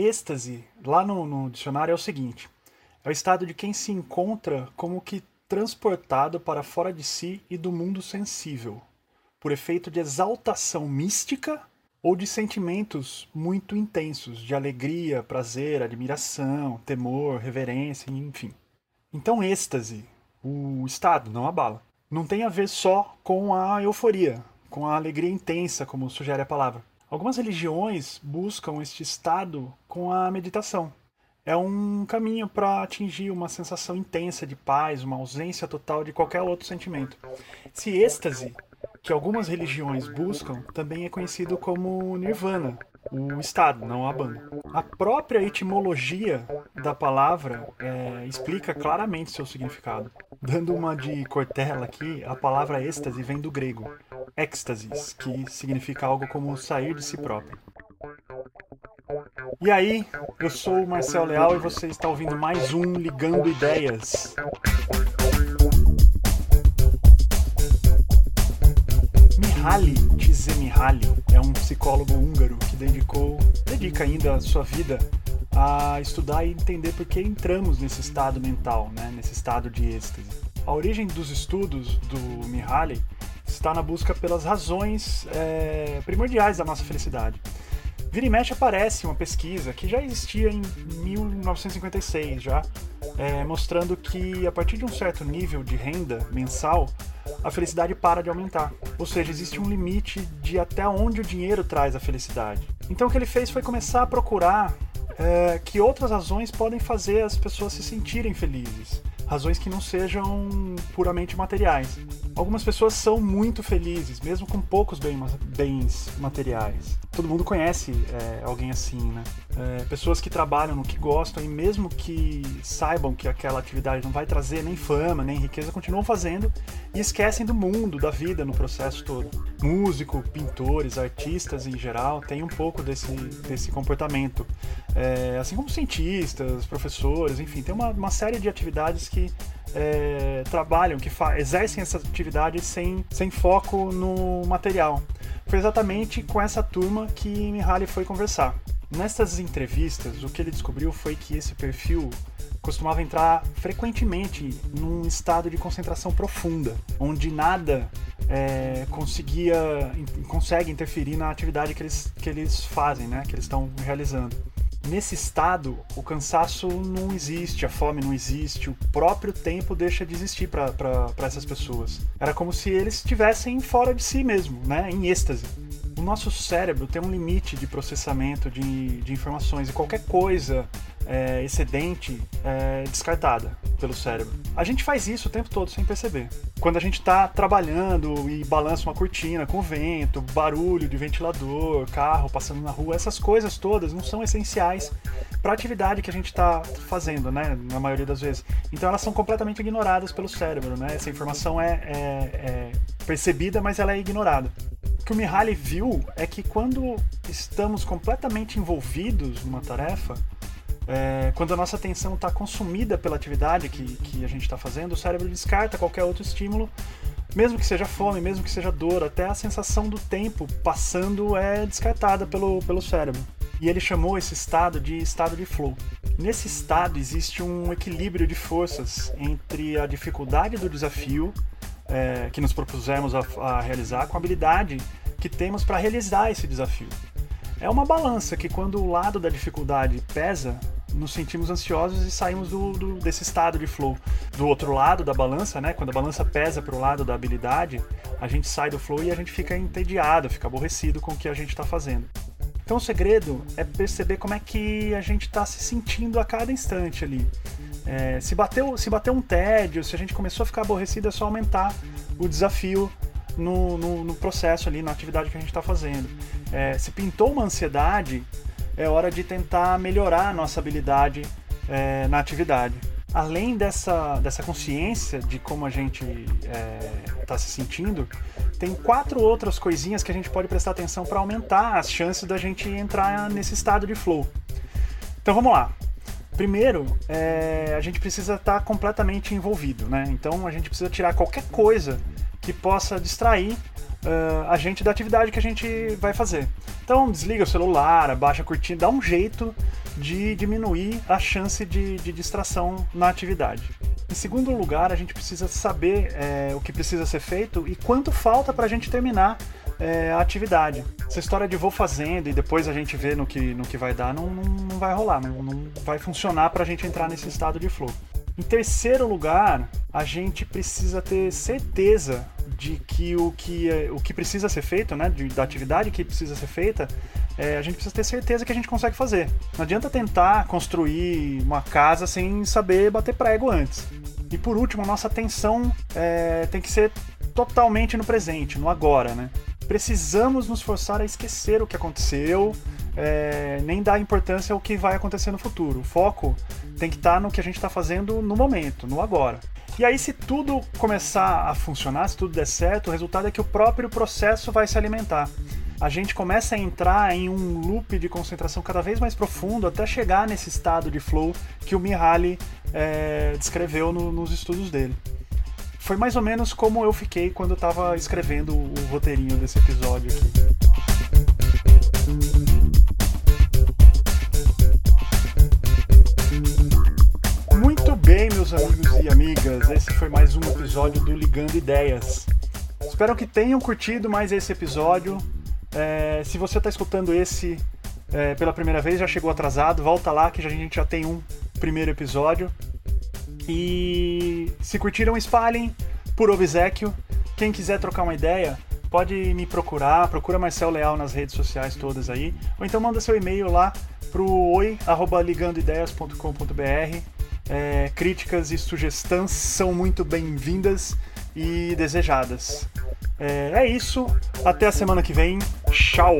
Êxtase, lá no, no dicionário, é o seguinte: é o estado de quem se encontra como que transportado para fora de si e do mundo sensível, por efeito de exaltação mística ou de sentimentos muito intensos, de alegria, prazer, admiração, temor, reverência, enfim. Então, êxtase, o estado, não a bala, não tem a ver só com a euforia, com a alegria intensa, como sugere a palavra. Algumas religiões buscam este estado com a meditação. É um caminho para atingir uma sensação intensa de paz, uma ausência total de qualquer outro sentimento. Esse êxtase que algumas religiões buscam também é conhecido como nirvana, o estado, não a banda. A própria etimologia da palavra é, explica claramente seu significado. Dando uma de Cortella aqui, a palavra êxtase vem do grego êxtasis, que significa algo como sair de si próprio. E aí, eu sou o Marcel Leal e você está ouvindo mais um Ligando Ideias. Mihaly Csikszentmihalyi é um psicólogo húngaro que dedicou, dedica ainda a sua vida a estudar e entender por que entramos nesse estado mental, né, nesse estado de êxtase. A origem dos estudos do Mihaly está na busca pelas razões é, primordiais da nossa felicidade. Vira e mexe aparece uma pesquisa que já existia em 1956 já, é, mostrando que a partir de um certo nível de renda mensal, a felicidade para de aumentar. Ou seja, existe um limite de até onde o dinheiro traz a felicidade. Então o que ele fez foi começar a procurar é, que outras razões podem fazer as pessoas se sentirem felizes. Razões que não sejam puramente materiais. Algumas pessoas são muito felizes, mesmo com poucos bens materiais. Todo mundo conhece é, alguém assim, né? É, pessoas que trabalham no que gostam e mesmo que saibam que aquela atividade não vai trazer nem fama, nem riqueza, continuam fazendo e esquecem do mundo, da vida no processo todo. Músico, pintores, artistas em geral têm um pouco desse, desse comportamento. É, assim como cientistas, professores, enfim, tem uma, uma série de atividades que é, trabalham, que exercem essa atividade sem, sem foco no material. Foi exatamente com essa turma que Mihaly foi conversar. Nessas entrevistas, o que ele descobriu foi que esse perfil costumava entrar frequentemente num estado de concentração profunda, onde nada é, conseguia consegue interferir na atividade que eles, que eles fazem, né, que eles estão realizando nesse estado, o cansaço não existe, a fome não existe, o próprio tempo deixa de existir para essas pessoas. Era como se eles estivessem fora de si mesmo, né? em êxtase. O nosso cérebro tem um limite de processamento de, de informações e qualquer coisa é, excedente é descartada pelo cérebro. A gente faz isso o tempo todo sem perceber. Quando a gente está trabalhando e balança uma cortina com vento, barulho de ventilador, carro passando na rua, essas coisas todas não são essenciais para a atividade que a gente está fazendo, né? Na maioria das vezes. Então elas são completamente ignoradas pelo cérebro, né? Essa informação é, é, é percebida, mas ela é ignorada. O que o Mihaly viu é que quando estamos completamente envolvidos numa tarefa, é, quando a nossa atenção está consumida pela atividade que, que a gente está fazendo, o cérebro descarta qualquer outro estímulo, mesmo que seja fome, mesmo que seja dor, até a sensação do tempo passando é descartada pelo, pelo cérebro. E ele chamou esse estado de estado de flow. Nesse estado existe um equilíbrio de forças entre a dificuldade do desafio é, que nos propusemos a, a realizar com a habilidade que temos para realizar esse desafio. É uma balança que, quando o lado da dificuldade pesa, nos sentimos ansiosos e saímos do, do, desse estado de flow. Do outro lado da balança, né? Quando a balança pesa para o lado da habilidade, a gente sai do flow e a gente fica entediado, fica aborrecido com o que a gente está fazendo. Então o segredo é perceber como é que a gente está se sentindo a cada instante ali. É, se, bateu, se bateu um tédio, se a gente começou a ficar aborrecido, é só aumentar o desafio no, no, no processo ali, na atividade que a gente está fazendo. É, se pintou uma ansiedade, é hora de tentar melhorar a nossa habilidade é, na atividade. Além dessa, dessa consciência de como a gente está é, tá se sentindo, tem quatro outras coisinhas que a gente pode prestar atenção para aumentar as chances da gente entrar nesse estado de flow. Então vamos lá. Primeiro, é, a gente precisa estar tá completamente envolvido, né? Então a gente precisa tirar qualquer coisa que possa distrair uh, a gente da atividade que a gente vai fazer. Então desliga o celular, abaixa a cortina, dá um jeito de diminuir a chance de, de distração na atividade. Em segundo lugar, a gente precisa saber é, o que precisa ser feito e quanto falta para a gente terminar é, a atividade. Essa história de vou fazendo e depois a gente vê no que, no que vai dar não, não, não vai rolar, não, não vai funcionar para a gente entrar nesse estado de flow. Em terceiro lugar, a gente precisa ter certeza de que o que, é, o que precisa ser feito, né, de, da atividade que precisa ser feita, é, a gente precisa ter certeza que a gente consegue fazer. Não adianta tentar construir uma casa sem saber bater prego antes. E por último, nossa atenção é, tem que ser totalmente no presente, no agora, né? Precisamos nos forçar a esquecer o que aconteceu, é, nem dar importância ao que vai acontecer no futuro. O foco tem que estar tá no que a gente está fazendo no momento, no agora. E aí, se tudo começar a funcionar, se tudo der certo, o resultado é que o próprio processo vai se alimentar. A gente começa a entrar em um loop de concentração cada vez mais profundo até chegar nesse estado de flow que o Mihaly é, descreveu no, nos estudos dele. Foi mais ou menos como eu fiquei quando eu estava escrevendo o roteirinho desse episódio aqui. E amigas? Esse foi mais um episódio do Ligando Ideias. Espero que tenham curtido mais esse episódio. É, se você está escutando esse é, pela primeira vez, já chegou atrasado, volta lá que a gente já tem um primeiro episódio. E se curtiram, espalhem por obsequio. Quem quiser trocar uma ideia, pode me procurar, procura Marcel Leal nas redes sociais todas aí, ou então manda seu e-mail lá pro oi@ligandoideias.com.br é, críticas e sugestões são muito bem-vindas e desejadas. É, é isso, até a semana que vem. Tchau!